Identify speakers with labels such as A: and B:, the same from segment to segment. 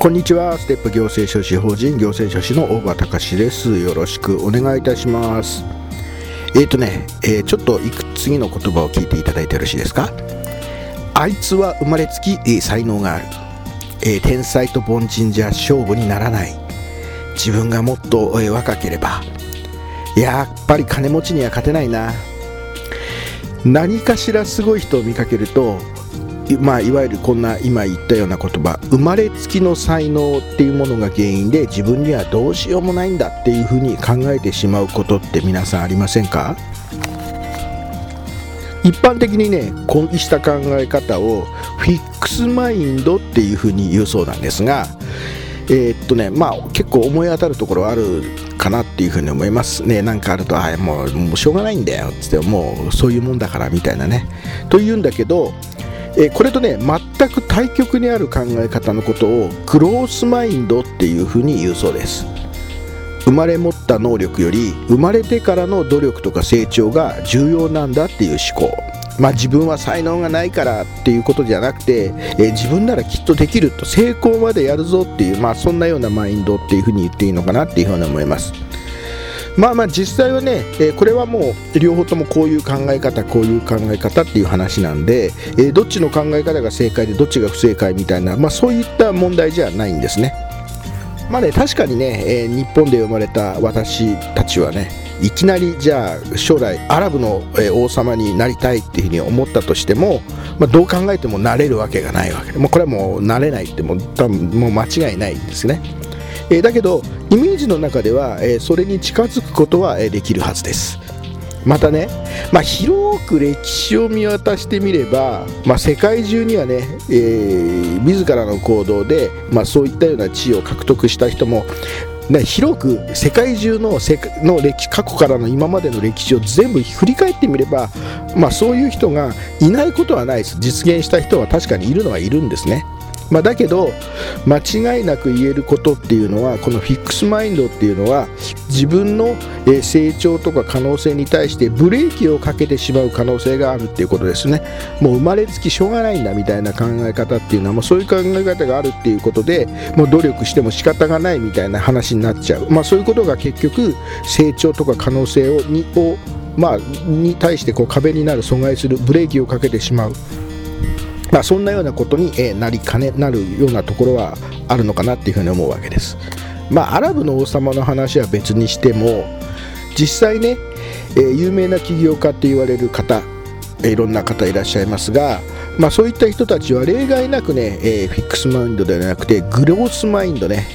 A: こんにちは。ステップ行政書士法人行政書士の大場隆です。よろしくお願いいたします。えーとね、えー、ちょっといく次の言葉を聞いていただいてよろしいですか？あいつは生まれつき、えー、才能がある、えー、天才と凡人じゃ勝負にならない。自分がもっと、え若ければやっぱり金持ちには勝てないな。何かしらすごい人を見かけるとまあ、いわゆるこんな今言ったような言葉。生まれつきの才能っていうものが原因で自分にはどうしようもないんだっていうふうに考えてしまうことって皆さんありませんか？一般的にねこうした考え方をフィックスマインドっていうふうに言うそうなんですがえー、っとねまあ結構思い当たるところあるかなっていうふうに思います。ねなんかあるとあもうもうしょうがないんだよっつってもうそういうもんだからみたいなね。というんだけどえこれとね全く対極にある考え方のことをクロースマインドっていうふうに言うそうです生まれ持った能力より生まれてからの努力とか成長が重要なんだっていう思考まあ、自分は才能がないからっていうことじゃなくて、え自分ならきっとできると成功までやるぞっていう、まあ、そんなようなマインドっていうふうに言っていいのかなっていうふうに思います。まあまあ実際はね、えー、これはもう両方ともこういう考え方こういう考え方っていう話なんで、えー、どっちの考え方が正解でどっちが不正解みたいな、まあ、そういった問題じゃないんですね。まあね確かにね、えー、日本で生まれた私たちはねいきなりじゃあ将来アラブの王様になりたいっていうふうに思ったとしても、まあ、どう考えてもなれるわけがないわけでもこれはもうなれないってもう多分もう間違いないんですね。えー、だけどイメージの中では、えー、それに近づくことは、えー、できるはずです。またね、まあ、広く歴史を見渡してみれば、まあ、世界中にはね、えー、自らの行動で、まあ、そういったような地位を獲得した人もね、広く世界中の世の歴過去からの今までの歴史を全部振り返ってみれば、まあ、そういう人がいないことはないです。実現した人は確かにいるのはいるんですね。まあ、だけど間違いなく言えることっていうのはこのフィックスマインドっていうのは自分の成長とか可能性に対してブレーキをかけてしまう可能性があるっていうことですね。もう生まれつきしょうがないんだみたいな考え方っていうのはもうそういう考え方があるっていうことでもう努力しても仕方がないみたいな話になっちゃう、まあ、そういうことが結局成長とか可能性をにをまあ、に対してこう壁になる阻害するブレーキをかけてしまう。まあ、そんなようなことに、えなりかねなるようなところはあるのかなっていうふうに思うわけです。まあ、アラブの王様の話は別にしても実際ね、えー、有名な起業家って言われる方いろんな方いらっしゃいますが、まあ、そういった人たちは例外なくね、えー、フィックスマインドではなくてグロースマインド、ね、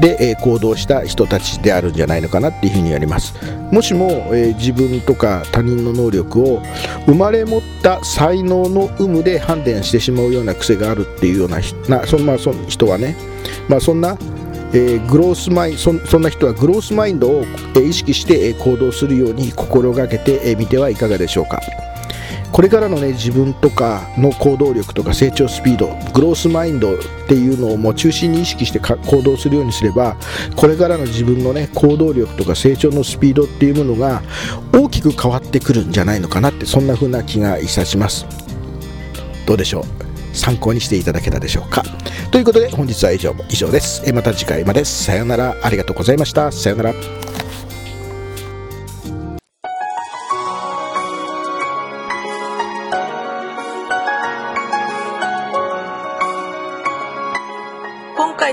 A: で、えー、行動した人たちであるんじゃないのかなっていうふうにやりますもしも、えー、自分とか他人の能力を生まれ持った才能の有無で判断してしまうような癖があるっていうようななそ,、まあ、そ人はね、まあ、そんなえー、グロースマインそそんな人はグロースマインドを、えー、意識して、えー、行動するように心がけてみ、えー、てはいかがでしょうか。これからのね自分とかの行動力とか成長スピードグロースマインドっていうのをもう中心に意識して行動するようにすればこれからの自分のね行動力とか成長のスピードっていうものが大きく変わってくるんじゃないのかなってそんな風な気がいたします。どうでしょう？参考にしていただけたでしょうか？ということで本日は以上以上です。また次回まで。さようなら。ありがとうございました。さようなら。